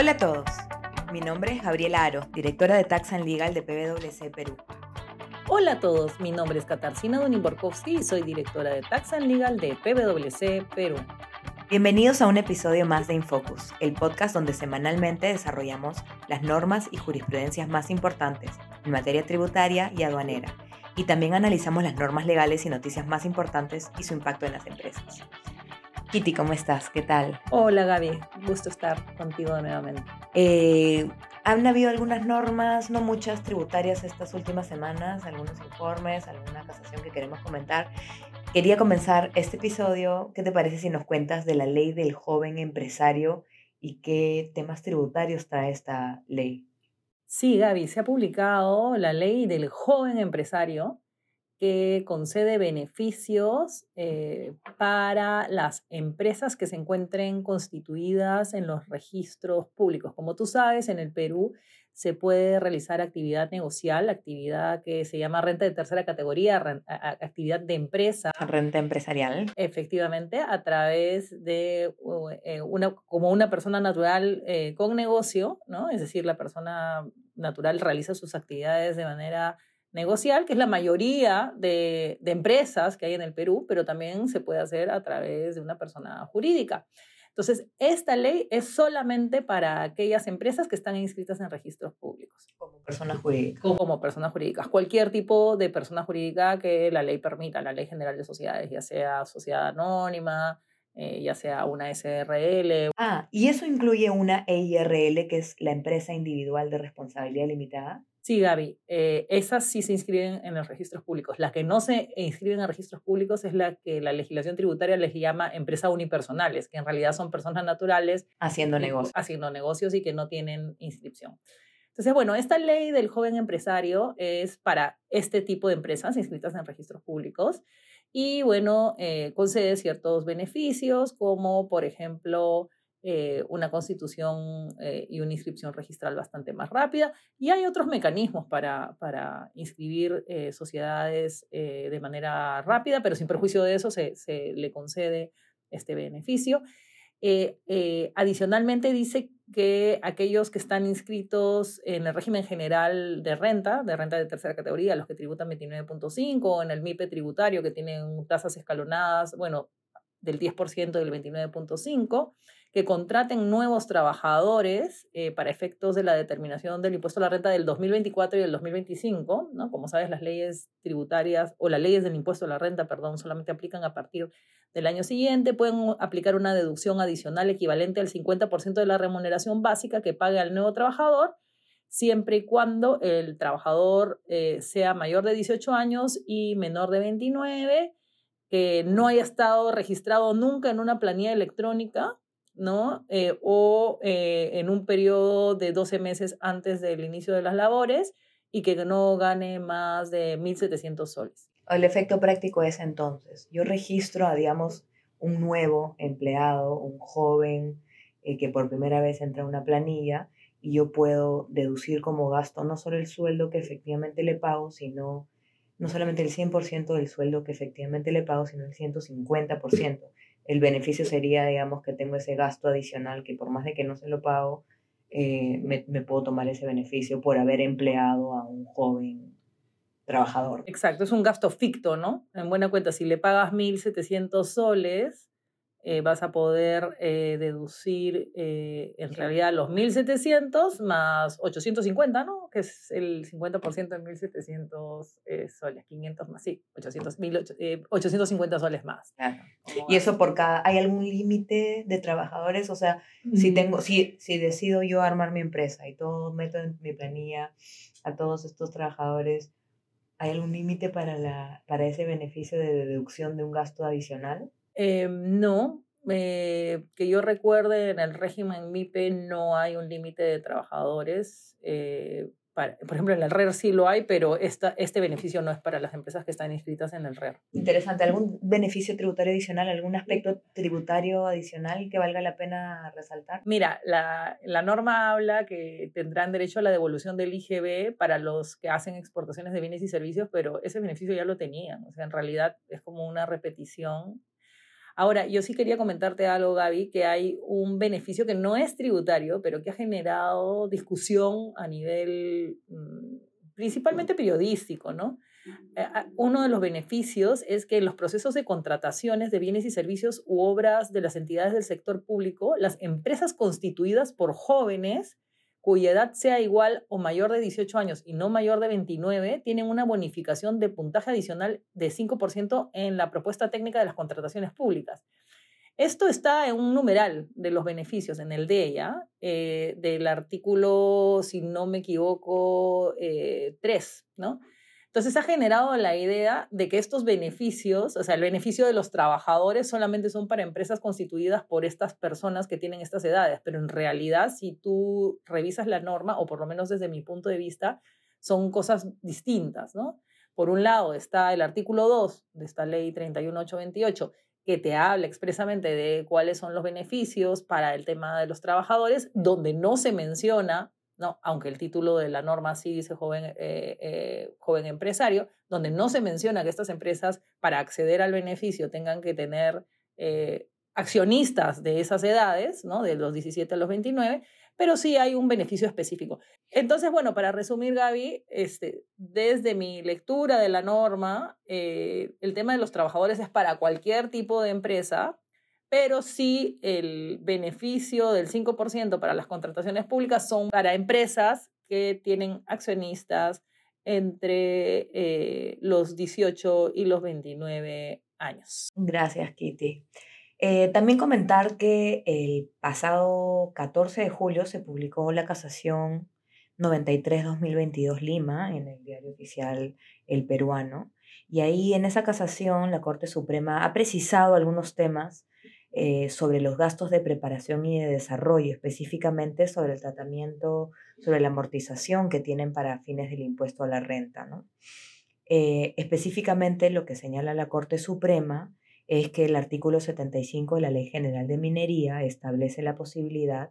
Hola a todos, mi nombre es Gabriela Aro, directora de Tax and Legal de PwC Perú. Hola a todos, mi nombre es Katarzyna Donimborkowski y soy directora de Tax and Legal de PwC Perú. Bienvenidos a un episodio más de Infocus, el podcast donde semanalmente desarrollamos las normas y jurisprudencias más importantes en materia tributaria y aduanera, y también analizamos las normas legales y noticias más importantes y su impacto en las empresas. Kitty, ¿cómo estás? ¿Qué tal? Hola Gaby, gusto estar contigo nuevamente. Eh, han habido algunas normas, no muchas tributarias estas últimas semanas, algunos informes, alguna casación que queremos comentar. Quería comenzar este episodio, ¿qué te parece si nos cuentas de la ley del joven empresario y qué temas tributarios trae esta ley? Sí, Gaby, se ha publicado la ley del joven empresario que concede beneficios eh, para las empresas que se encuentren constituidas en los registros públicos. Como tú sabes, en el Perú se puede realizar actividad negocial, actividad que se llama renta de tercera categoría, actividad de empresa. Renta empresarial. Efectivamente, a través de eh, una, como una persona natural eh, con negocio, ¿no? Es decir, la persona natural realiza sus actividades de manera negocial, que es la mayoría de, empresas que hay en el Perú, pero también se puede hacer a través de una persona jurídica. Entonces, esta ley es solamente para aquellas empresas que están inscritas en registros públicos. Como personas jurídicas. Como personas jurídicas. Cualquier tipo de persona jurídica que la ley permita, la ley general de sociedades, ya sea sociedad anónima, eh, ya sea una SRL. Ah, ¿y eso incluye una EIRL, que es la empresa individual de responsabilidad limitada? Sí, Gaby, eh, esas sí se inscriben en los registros públicos. Las que no se inscriben en registros públicos es la que la legislación tributaria les llama empresas unipersonales, que en realidad son personas naturales. Haciendo negocios. Haciendo negocios y que no tienen inscripción. Entonces, bueno, esta ley del joven empresario es para este tipo de empresas inscritas en registros públicos y, bueno, eh, concede ciertos beneficios como, por ejemplo, eh, una constitución eh, y una inscripción registral bastante más rápida. Y hay otros mecanismos para, para inscribir eh, sociedades de manera rápida, pero sin perjuicio de eso se, se le concede este beneficio. adicionalmente dice que aquellos que están inscritos en el régimen general de renta, de renta de tercera categoría, los que tributan 29.5, o en el MIPE tributario que tienen tasas escalonadas, bueno, del 10% del 29.5, que contraten nuevos trabajadores eh, para efectos de la determinación del impuesto a la renta del 2024 y del 2025, ¿no? Como sabes, las leyes tributarias o las leyes del impuesto a la renta, perdón, solamente aplican a partir del año siguiente, pueden aplicar una deducción adicional equivalente al 50% de la remuneración básica que pague al nuevo trabajador, siempre y cuando el trabajador eh, sea mayor de 18 años y menor de 29 que no haya estado registrado nunca en una planilla electrónica, ¿no? Eh, o eh, en un periodo de 12 meses antes del inicio de las labores y que no gane más de 1.700 soles. El efecto práctico es entonces, yo registro a, digamos, un nuevo empleado, un joven eh, que por primera vez entra a una planilla y yo puedo deducir como gasto no solo el sueldo que efectivamente le pago, sino no solamente el 100% del sueldo que efectivamente le pago, sino el 150%. El beneficio sería, digamos, que tengo ese gasto adicional que por más de que no se lo pago, eh, me, me, puedo tomar ese beneficio por haber empleado a un joven trabajador. Exacto, es un gasto ficto, ¿no? En buena cuenta, si le pagas 1.700 soles, eh, vas a poder eh, deducir eh, en realidad los 1.700 más 850, ¿no? Que es el 50% de 1.700 soles, 500 más, sí, 800, 850 soles más. Y eso por cada, ¿hay algún límite de trabajadores? O sea, si, mm. tengo, si, si decido yo armar mi empresa y todo meto en mi planilla a todos estos trabajadores, ¿hay algún límite para, la, para ese beneficio de deducción de un gasto adicional? Eh, no, eh, que yo recuerde, en el régimen MIPE no hay un límite de trabajadores. Eh, por ejemplo, en el RER sí lo hay, pero esta, este beneficio no es para las empresas que están inscritas en el RER. Interesante. ¿Algún beneficio tributario adicional, algún aspecto tributario adicional que valga la pena resaltar? Mira, la, la norma habla que tendrán derecho a la devolución del IGB para los que hacen exportaciones de bienes y servicios, pero ese beneficio ya lo tenían. O sea, en realidad es como una repetición Ahora, yo sí quería comentarte algo, Gaby, que hay un beneficio que no es tributario, pero que ha generado discusión a nivel mm, principalmente periodístico, ¿no? Eh, uno de los beneficios es que en los procesos de contrataciones de bienes y servicios u obras de las entidades del sector público, las empresas constituidas por jóvenes cuya edad sea igual o mayor de 18 años y no mayor de 29, tienen una bonificación de puntaje adicional de 5% en la propuesta técnica de las contrataciones públicas. Esto está en un numeral de los beneficios, en el de ella, eh, del artículo, si no me equivoco, 3, eh, ¿no? Entonces ha generado la idea de que estos beneficios, o sea, el beneficio de los trabajadores solamente son para empresas constituidas por estas personas que tienen estas edades, pero en realidad si tú revisas la norma, o por lo menos desde mi punto de vista, son cosas distintas, ¿no? Por un lado está el artículo 2 de esta ley 31828 que te habla expresamente de cuáles son los beneficios para el tema de los trabajadores, donde no se menciona ¿no? aunque el título de la norma sí dice joven, eh, eh, joven empresario, donde no se menciona que estas empresas para acceder al beneficio tengan que tener eh, accionistas de esas edades, ¿no? de los 17 a los 29, pero sí hay un beneficio específico. Entonces, bueno, para resumir, Gaby, este, desde mi lectura de la norma, el tema de los trabajadores es para cualquier tipo de empresa, pero sí el beneficio del 5% para las contrataciones públicas son para empresas que tienen accionistas entre eh, los 18 y los 29 años. Gracias, Kitty. Eh, también comentar que el pasado 14 de julio se publicó la casación 93-2022 Lima en el diario oficial El Peruano. Y ahí en esa casación la Corte Suprema ha precisado algunos temas eh, sobre los gastos de preparación y de desarrollo, específicamente sobre el tratamiento, sobre la amortización que tienen para fines del impuesto a la renta. Eh, específicamente lo que señala la Corte Suprema es que el artículo 75 de la Ley General de Minería establece la posibilidad,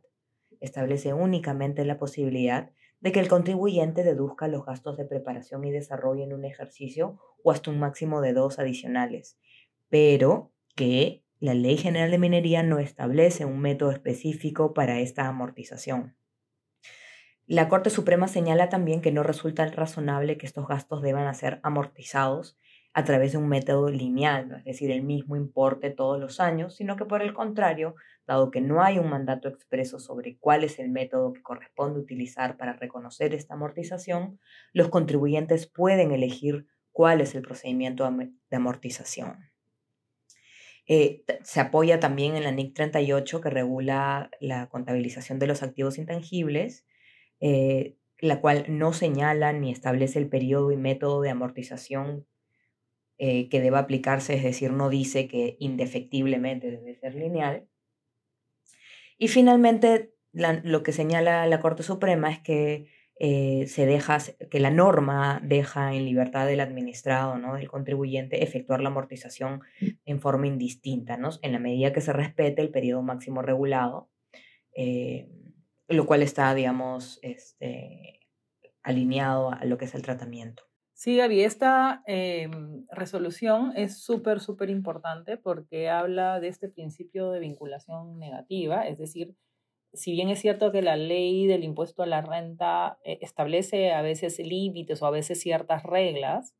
establece únicamente la posibilidad de que el contribuyente deduzca los gastos de preparación y desarrollo en un ejercicio o hasta un máximo de dos adicionales, pero que la Ley General de Minería no establece un método específico para esta amortización. La Corte Suprema señala también que no resulta razonable que estos gastos deban ser amortizados a través de un método lineal, es decir, el mismo importe todos los años, sino que por el contrario, dado que no hay un mandato expreso sobre cuál es el método que corresponde utilizar para reconocer esta amortización, los contribuyentes pueden elegir cuál es el procedimiento de amortización. Eh, se apoya también en la NIC 38 que regula la contabilización de los activos intangibles, eh, la cual no señala ni establece el periodo y método de amortización eh, que deba aplicarse, es decir, no dice que indefectiblemente debe ser lineal. Y finalmente, lo que señala la Corte Suprema es que eh, se deja, que la norma deja en libertad del administrado, ¿no? del contribuyente, efectuar la amortización en forma indistinta, ¿no? en la medida que se respete el periodo máximo regulado, eh, lo cual está, digamos, este, alineado a lo que es el tratamiento. Sí, Gaby, esta em, resolución es súper, súper importante porque habla de este principio de vinculación negativa, es decir, si bien es cierto que la ley del impuesto a la renta eh, establece a veces límites o a veces ciertas reglas,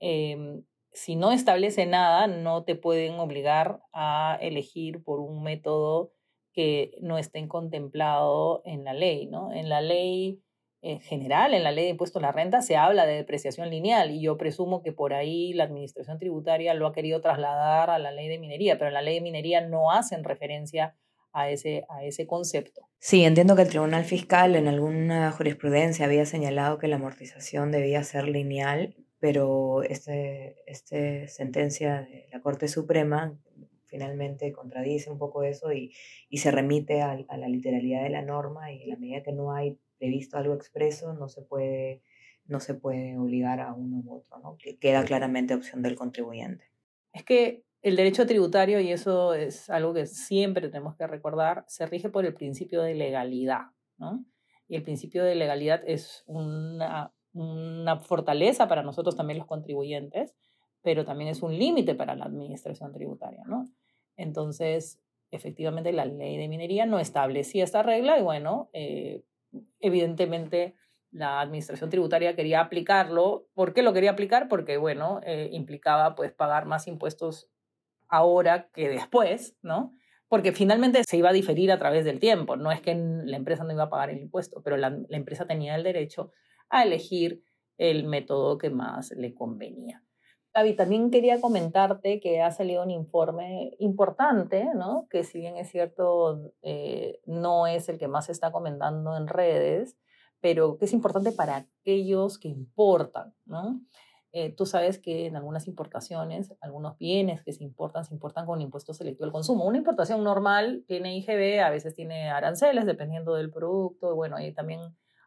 em, si no establece nada, no te pueden obligar a elegir por un método que no esté contemplado en la ley, ¿no? En la ley en general, en la ley de impuesto a la renta, se habla de depreciación lineal y yo presumo que por ahí la administración tributaria lo ha querido trasladar a la ley de minería, pero en la ley de minería no hacen referencia a ese, a ese concepto. Sí, entiendo que el Tribunal Fiscal en alguna jurisprudencia había señalado que la amortización debía ser lineal, pero esta este sentencia de la Corte Suprema finalmente contradice un poco eso y, y se remite a, a, la literalidad de la norma y en la medida que no hay previsto algo expreso no se puede, no se puede obligar a uno u otro, ¿no? que queda claramente opción del contribuyente. Es que el derecho tributario, y eso es algo que siempre tenemos que recordar, se rige por el principio de legalidad, ¿no? Y el principio de legalidad es una, una fortaleza para nosotros también los contribuyentes, pero también es un límite para la administración tributaria, ¿no? Entonces, efectivamente, la ley de minería no establecía esta regla y bueno, eh, evidentemente la administración tributaria quería aplicarlo. ¿Por qué lo quería aplicar? Porque, bueno, eh, implicaba pues pagar más impuestos ahora que después, ¿no? Porque finalmente se iba a diferir a través del tiempo. No es que la empresa no iba a pagar el impuesto, pero la, empresa tenía el derecho a elegir el método que más le convenía. Gaby, también quería comentarte que ha salido un informe importante, ¿no? que si bien es cierto, eh, no es el que más se está comentando en redes, pero que es importante para aquellos que importan, ¿no? Eh, tú sabes que en algunas importaciones, algunos bienes que se importan, se importan con impuesto selectivo al consumo. Una importación normal tiene IGB, a veces tiene aranceles, dependiendo del producto. Bueno, ahí también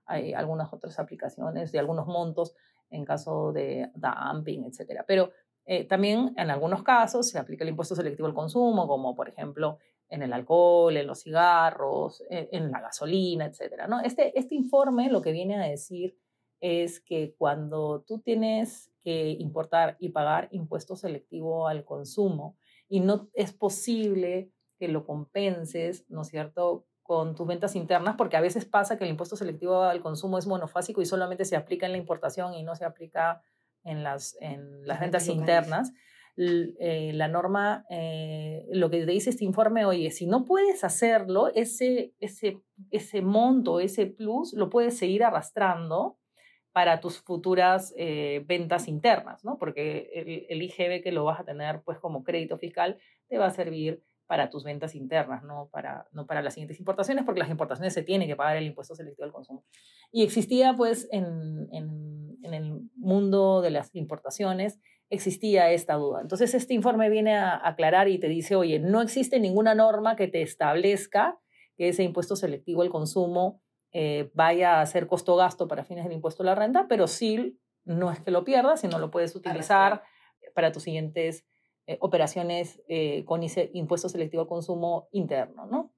hay algunas otras aplicaciones de algunos montos en caso de dumping, etc. Pero eh, también en algunos casos se aplica el impuesto selectivo al consumo, como por ejemplo en el alcohol, en los cigarros, en, en la gasolina, etc. ¿no? Este, este informe lo que viene a decir es que cuando tú tienes que importar y pagar impuesto selectivo al consumo y no es posible que lo compenses, ¿no es cierto?, con tus ventas internas, porque a veces pasa que el impuesto selectivo al consumo es monofásico y solamente se aplica en la importación y no se aplica en las, en las ventas internas. Eh, la norma, eh, lo que te dice este informe, oye, si no puedes hacerlo, ese, ese, ese monto, ese plus, lo puedes seguir arrastrando para tus futuras eh, ventas internas, ¿no? Porque el, el, que lo vas a tener pues como crédito fiscal te va a servir para tus ventas internas, no para, no para las siguientes importaciones, porque las importaciones se tiene que pagar el impuesto selectivo al consumo. Y existía pues en, en, en el mundo de las importaciones existía esta duda. Entonces, este informe viene a aclarar y te dice, oye, no existe ninguna norma que te establezca que ese impuesto selectivo al consumo eh, vaya a ser costo-gasto para fines del impuesto a la renta, pero sí, no es que lo pierdas, sino lo puedes utilizar para tus siguientes eh, operaciones eh, con impuesto selectivo al consumo interno, ¿no?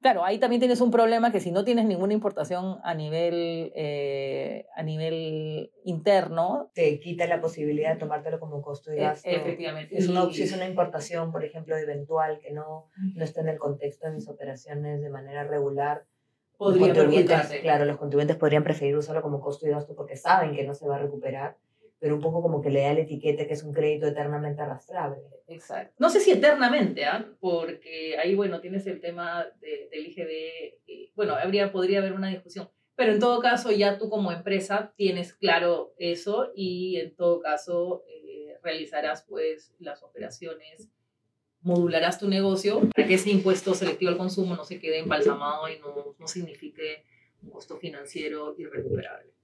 Claro, ahí también tienes un problema que si no tienes ninguna importación a nivel, eh, a nivel interno... Te quita la posibilidad de tomártelo como costo de e, gasto. efectivamente. Es una, si es una importación, por ejemplo, eventual, que no, no está en el contexto de mis operaciones de manera regular, Podría Claro, los contribuyentes podrían preferir usarlo como costo de gasto porque saben que no se va a recuperar pero un poco como que le da la etiqueta que es un crédito eternamente arrastrable. Exacto. No sé si eternamente, ¿ah? porque ahí, bueno, tienes el tema de, del IGB, bueno, habría, podría haber una discusión, pero en todo caso ya tú como empresa tienes claro eso y en todo caso eh, realizarás pues las operaciones, modularás tu negocio para que ese impuesto selectivo al consumo no se quede embalsamado y no, no signifique un costo financiero irrecuperable.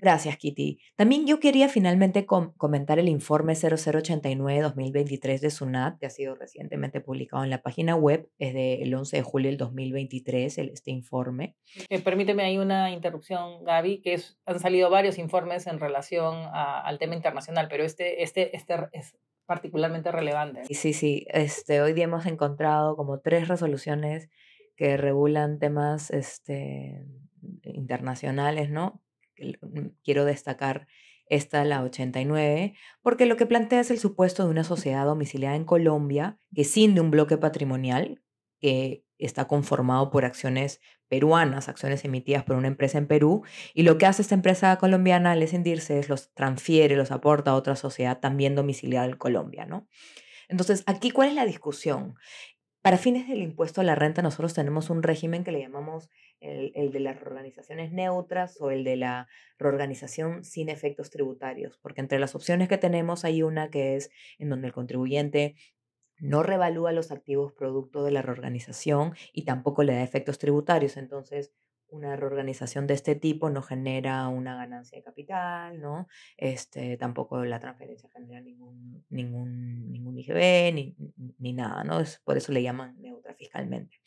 Gracias, Kitty. También yo quería finalmente comentar el informe 0089-2023 de SUNAT, que ha sido recientemente publicado en la página web. Es del 11 de julio del 2023, el, este informe. Eh, permíteme ahí una interrupción, Gaby, que es, han salido varios informes en relación al tema internacional, pero este, este, este es particularmente relevante. Sí, sí. Este, hoy día hemos encontrado como tres resoluciones que regulan temas este, internacionales, ¿no? Mm, quiero destacar esta, la 89, porque lo que plantea es el supuesto de una sociedad domiciliada en Colombia que de un bloque patrimonial que está conformado por acciones peruanas, acciones emitidas por una empresa en Perú, y lo que hace esta empresa colombiana al escindirse es los transfiere, los aporta a otra sociedad también domiciliada en Colombia, ¿no? Entonces, aquí, ¿cuál es la discusión? Para fines del impuesto a la renta, nosotros tenemos un régimen que le llamamos el, de las reorganizaciones neutras o el de la reorganización sin efectos tributarios, porque entre las opciones que tenemos hay una que es en donde el contribuyente no revalúa los activos producto de la reorganización y tampoco le da efectos tributarios. Entonces, una reorganización de este tipo no genera una ganancia de capital, ¿no? Este, tampoco la transferencia genera ningún, ningún, ningún IGB ni, ni nada, ¿no? Por eso le llaman neutra fiscalmente.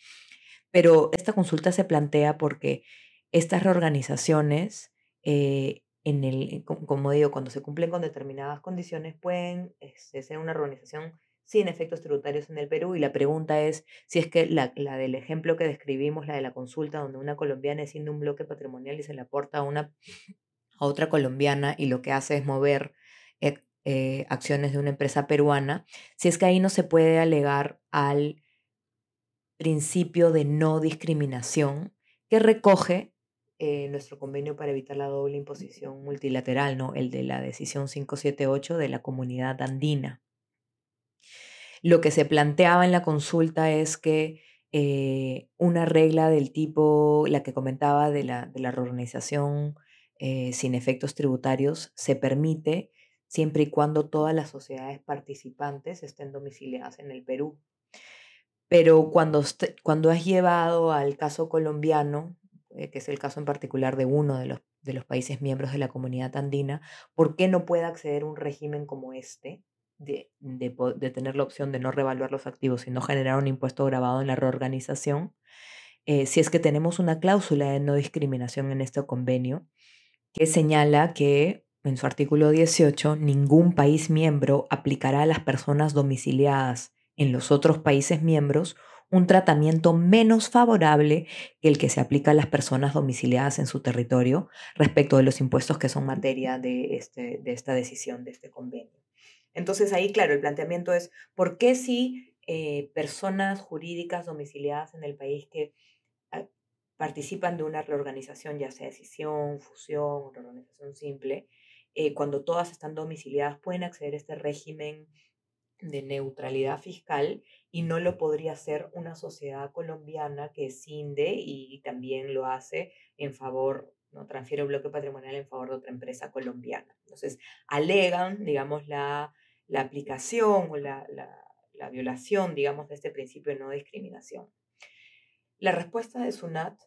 Pero esta consulta se plantea porque estas reorganizaciones, eh, en el, como digo, cuando se cumplen con determinadas condiciones, pueden este, ser una reorganización sin efectos tributarios en el Perú. Y la pregunta es si es que la, la, del ejemplo que describimos, la de la consulta, donde una colombiana es siendo un bloque patrimonial y se le aporta a, una, a otra colombiana y lo que hace es mover eh, acciones de una empresa peruana, si es que ahí no se puede alegar al principio de no discriminación que recoge eh, nuestro convenio para evitar la doble imposición multilateral, ¿no? el de la decisión 578 de la comunidad andina. Lo que se planteaba en la consulta es que eh, una regla del tipo, la que comentaba de la, de la reorganización eh, sin efectos tributarios, se permite siempre y cuando todas las sociedades participantes estén domiciliadas en el Perú. Pero cuando, cuando has llevado al caso colombiano, eh, que es el caso en particular de uno de los, de los países miembros de la comunidad andina, ¿por qué no puede acceder un régimen como este? De, de, tener la opción de no revaluar los activos, sino generar un impuesto grabado en la reorganización, eh, si es que tenemos una cláusula de no discriminación en este convenio que señala que en su artículo 18 ningún país miembro aplicará a las personas domiciliadas en los otros países miembros un tratamiento menos favorable que el que se aplica a las personas domiciliadas en su territorio respecto de los impuestos que son materia de, este, de esta decisión, de este convenio. Entonces ahí, claro, el planteamiento es, ¿por qué si eh, personas jurídicas domiciliadas en el país que ah, participan de una reorganización, ya sea decisión, fusión, reorganización simple, eh, cuando todas están domiciliadas pueden acceder a este régimen de neutralidad fiscal y no lo podría hacer una sociedad colombiana que cinde y también lo hace en favor, no transfiere bloque patrimonial en favor de otra empresa colombiana. Entonces, alegan, digamos, la la aplicación o la, violación, digamos, de este principio de no discriminación. La respuesta de SUNAT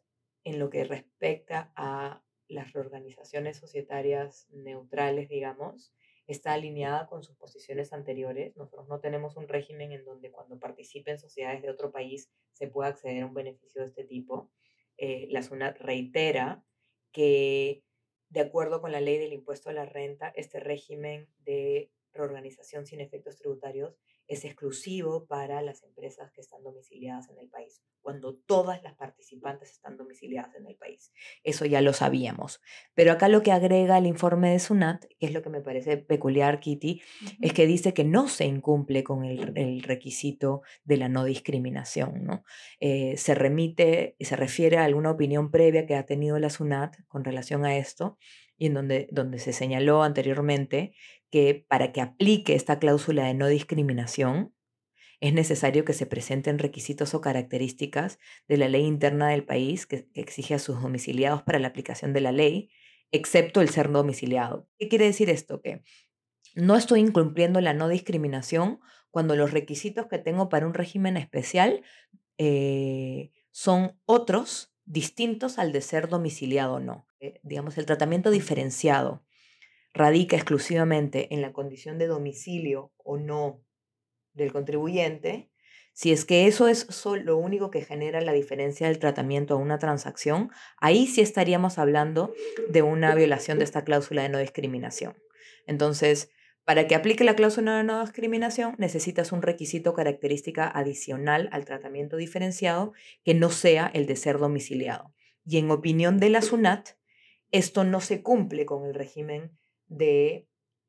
en lo que respecta a las reorganizaciones societarias neutrales, digamos, está alineada con sus posiciones anteriores. Nosotros no tenemos un régimen en donde cuando participen sociedades de otro país se pueda acceder a un beneficio de este tipo. Eh, la SUNAT reitera que, de acuerdo con la ley del impuesto a la renta, este régimen de reorganización sin efectos tributarios es exclusivo para las empresas que están domiciliadas en el país, cuando todas las participantes están domiciliadas en el país. Eso ya lo sabíamos. Pero acá lo que agrega el informe de SUNAT, que es lo que me parece peculiar, Kitty, es que dice que no se incumple con el, requisito de la no discriminación. ¿no? Eh, se remite, se refiere a alguna opinión previa que ha tenido la SUNAT con relación a esto y en donde, donde se señaló anteriormente que para que aplique esta cláusula de no discriminación, es necesario que se presenten requisitos o características de la ley interna del país que, exige a sus domiciliados para la aplicación de la ley, excepto el ser domiciliado. ¿Qué quiere decir esto? Que no estoy incumpliendo la no discriminación cuando los requisitos que tengo para un régimen especial eh, son otros distintos al de ser domiciliado o no. Eh, digamos, el tratamiento diferenciado radica exclusivamente en la condición de domicilio o no del contribuyente, si es que eso es lo único que genera la diferencia del tratamiento a una transacción, ahí sí estaríamos hablando de una violación de esta cláusula de no discriminación. Entonces, para que aplique la cláusula de no discriminación, necesitas un requisito característica adicional al tratamiento diferenciado que no sea el de ser domiciliado. Y en opinión de la SUNAT, esto no se cumple con el régimen de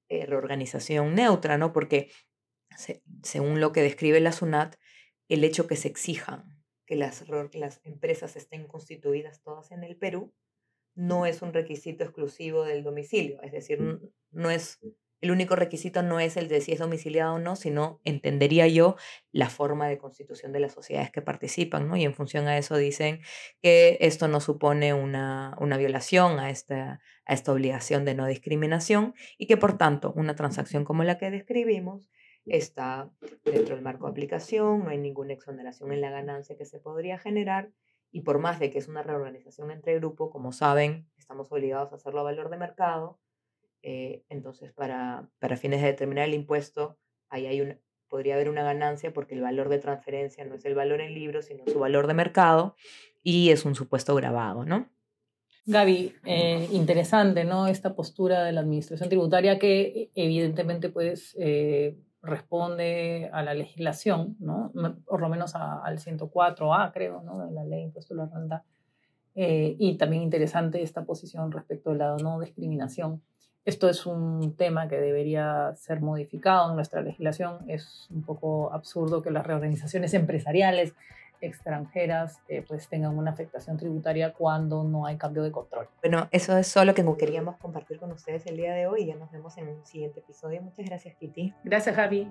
eh, reorganización neutra, ¿no? Porque según lo que describe la SUNAT, el hecho que se exijan que las, las empresas estén constituidas todas en el Perú no es un requisito exclusivo del domicilio, es decir, no es el único requisito no es el de si es domiciliado o no, sino entendería yo la forma de constitución de las sociedades que participan, ¿no? Y en función a eso dicen que esto no supone una, una violación a esta, a esta obligación de no discriminación y que por tanto una transacción como la que describimos está dentro del marco de aplicación, no hay ninguna exoneración en la ganancia que se podría generar y por más de que es una reorganización entre grupo, como saben, estamos obligados a hacerlo a valor de mercado, eh, entonces, para, para, fines de determinar el impuesto, ahí hay un, podría haber una ganancia porque el valor de transferencia no es el valor en libros, sino su valor de mercado y es un supuesto grabado, ¿no? Gaby, eh, interesante, ¿no? Esta postura de la administración tributaria que evidentemente pues eh, responde a la legislación, ¿no? Por lo menos al 104A, creo, ¿no? De la ley de impuesto a la renta. y también interesante esta posición respecto de la no discriminación. Esto es un tema que debería ser modificado en nuestra legislación. Es un poco absurdo que las reorganizaciones empresariales extranjeras eh, pues tengan una afectación tributaria cuando no hay cambio de control. Bueno, eso es solo que queríamos compartir con ustedes el día de hoy. Ya nos vemos en un siguiente episodio. Muchas gracias, Kitty. Gracias, Javi.